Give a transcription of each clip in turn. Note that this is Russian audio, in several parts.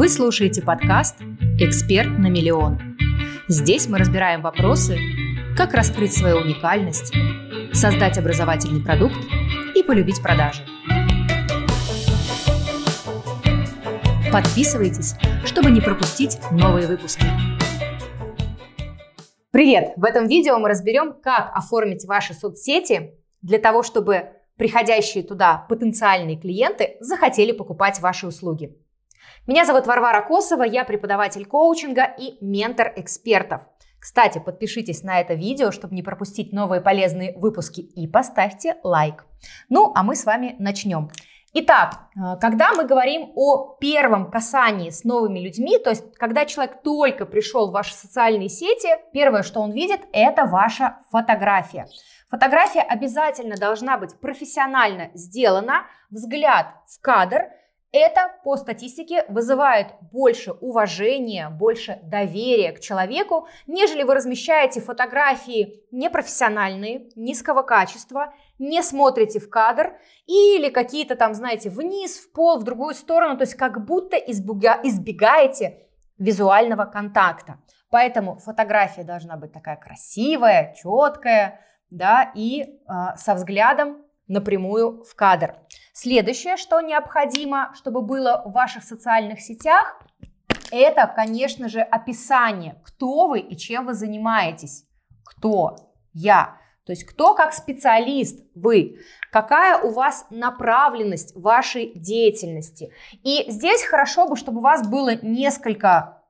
Вы слушаете подкаст «Эксперт на миллион». Здесь мы разбираем вопросы, как раскрыть свою уникальность, создать образовательный продукт и полюбить продажи. Подписывайтесь, чтобы не пропустить новые выпуски. Привет! В этом видео мы разберем, как оформить ваши соцсети для того, чтобы приходящие туда потенциальные клиенты захотели покупать ваши услуги. Меня зовут Варвара Косова, я преподаватель коучинга и ментор экспертов. Кстати, подпишитесь на это видео, чтобы не пропустить новые полезные выпуски и поставьте лайк. Ну, а мы с вами начнем. Итак, э, когда мы говорим о первом касании с новыми людьми, то есть когда человек только пришел в ваши социальные сети, первое, что он видит, это ваша фотография. Фотография обязательно должна быть профессионально сделана, взгляд в кадр. Это по статистике вызывает больше уважения, больше доверия к человеку, нежели вы размещаете фотографии непрофессиональные, низкого качества, не смотрите в кадр или какие-то там, знаете, вниз, в пол, в другую сторону, то есть как будто избегаете визуального контакта. Поэтому фотография должна быть такая красивая, четкая, да, и э, со взглядом напрямую в кадр. Следующее, что необходимо, чтобы было в ваших социальных сетях, это, конечно же, описание, кто вы и чем вы занимаетесь. Кто? Я. То есть кто как специалист вы, какая у вас направленность вашей деятельности. И здесь хорошо бы, чтобы у вас было несколько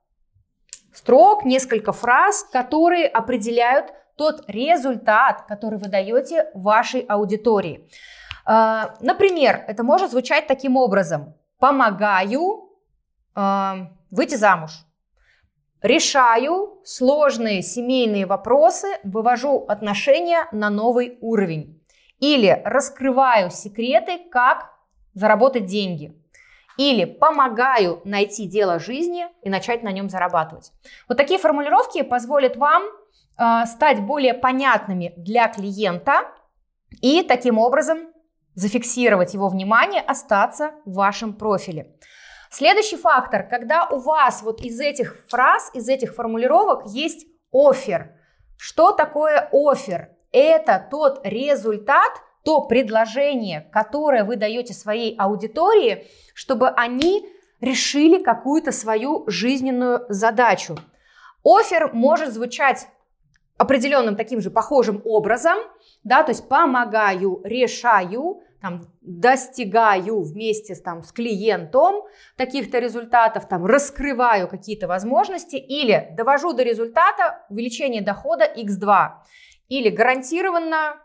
строк, несколько фраз, которые определяют тот результат, который вы даете вашей аудитории. А, например, это может звучать таким образом. Помогаю а, выйти замуж. Решаю сложные семейные вопросы, вывожу отношения на новый уровень. Или раскрываю секреты, как заработать деньги. Или помогаю найти дело жизни и начать на нем зарабатывать. Вот такие формулировки позволят вам э, стать более понятными для клиента и таким образом зафиксировать его внимание, остаться в вашем профиле. Следующий фактор, когда у вас вот из этих фраз, из этих формулировок есть офер. Что такое офер? Это тот результат, то предложение, которое вы даете своей аудитории, чтобы они решили какую-то свою жизненную задачу. Офер может звучать определенным таким же похожим образом, да, то есть помогаю, решаю, там, достигаю вместе там, с клиентом таких-то результатов, там, раскрываю какие-то возможности или довожу до результата увеличения дохода x2 или гарантированно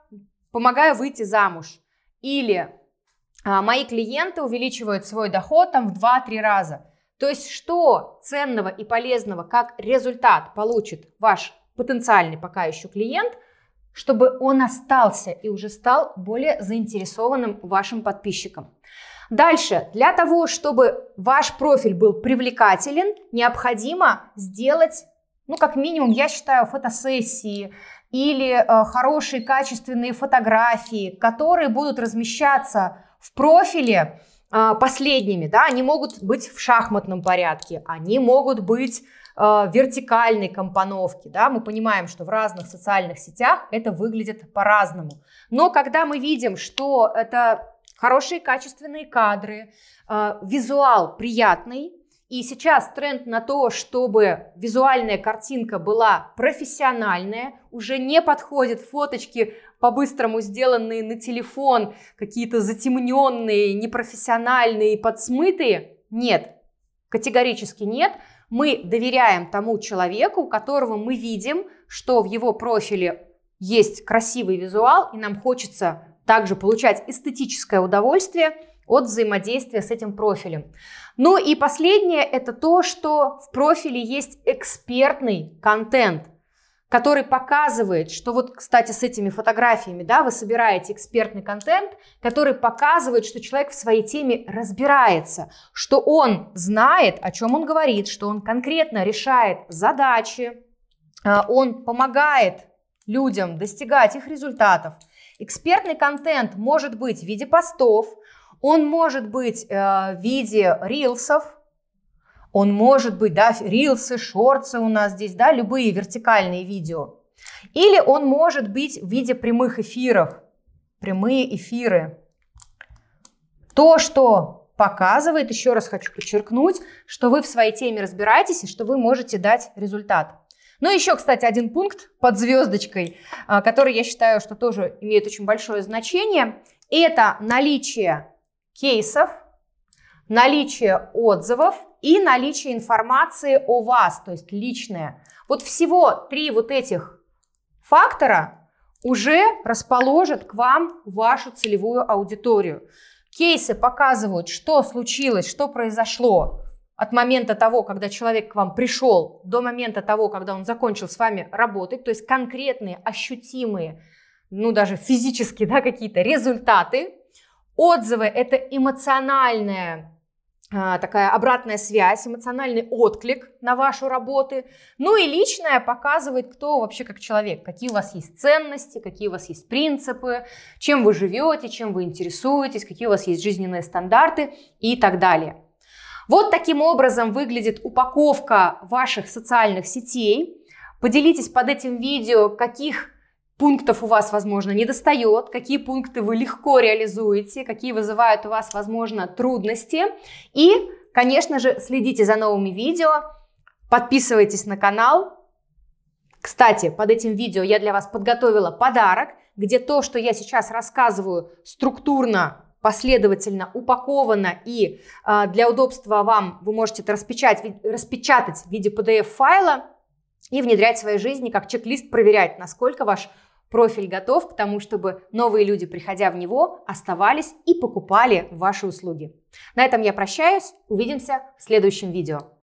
помогаю выйти замуж или а, мои клиенты увеличивают свой доход там в 2-3 раза. То есть что ценного и полезного как результат получит ваш потенциальный пока еще клиент, чтобы он остался и уже стал более заинтересованным вашим подписчиком. Дальше, для того, чтобы ваш профиль был привлекателен, необходимо сделать, ну, как минимум, я считаю, фотосессии или э, хорошие качественные фотографии, которые будут размещаться в профиле последними, да, они могут быть в шахматном порядке, они могут быть Э, вертикальной компоновки. Да? Мы понимаем, что в разных социальных сетях это выглядит по-разному. Но когда мы видим, что это хорошие качественные кадры, э, визуал приятный, и сейчас тренд на то, чтобы визуальная картинка была профессиональная, уже не подходят фоточки по-быстрому сделанные на телефон, какие-то затемненные, непрофессиональные, подсмытые. Нет, категорически нет мы доверяем тому человеку, которого мы видим, что в его профиле есть красивый визуал, и нам хочется также получать эстетическое удовольствие от взаимодействия с этим профилем. Ну и последнее это то, что в профиле есть экспертный контент который показывает, что вот, кстати, с этими фотографиями, да, вы собираете экспертный контент, который показывает, что человек в своей теме разбирается, что он знает, о чем он говорит, что он конкретно решает задачи, а, он помогает людям достигать их результатов. Экспертный контент может быть в виде постов, он может быть э, в виде рилсов, Он может быть, да, рилсы, шорты у нас здесь, да, любые вертикальные видео. Или он может быть в виде прямых эфиров. Прямые эфиры. То, что показывает, еще раз хочу подчеркнуть, что вы в своей теме разбираетесь и что вы можете дать результат. Ну, еще, кстати, один пункт под звездочкой, а, который я считаю, что тоже имеет очень большое значение, это наличие кейсов, наличие отзывов и наличие информации о вас, то есть личное. Вот всего три вот этих фактора уже расположат к вам вашу целевую аудиторию. Кейсы показывают, что случилось, что произошло от момента того, когда человек к вам пришел, до момента того, когда он закончил с вами работать, то есть конкретные, ощутимые, ну даже физически, да, какие-то результаты. Отзывы – это эмоциональная а, такая обратная связь, эмоциональный отклик на вашу работу. Ну и личное показывает, кто вообще как человек, какие у вас есть ценности, какие у вас есть принципы, чем вы живете, чем вы интересуетесь, какие у вас есть жизненные стандарты и так далее. Вот таким образом выглядит упаковка ваших социальных сетей. Поделитесь под этим видео, каких пунктов у вас, возможно, не достает, какие пункты вы легко реализуете, какие вызывают у вас, возможно, трудности. И, конечно же, следите за новыми видео, подписывайтесь на канал. Кстати, под этим видео я для вас подготовила подарок, где то, что я сейчас рассказываю, структурно последовательно упаковано и э, для удобства вам вы можете это распечатать, распечатать в виде PDF-файла и внедрять в своей жизни как чек-лист, проверять, насколько ваш профиль готов к тому, чтобы новые люди, приходя в него, оставались и покупали ваши услуги. На этом я прощаюсь. Увидимся в следующем видео.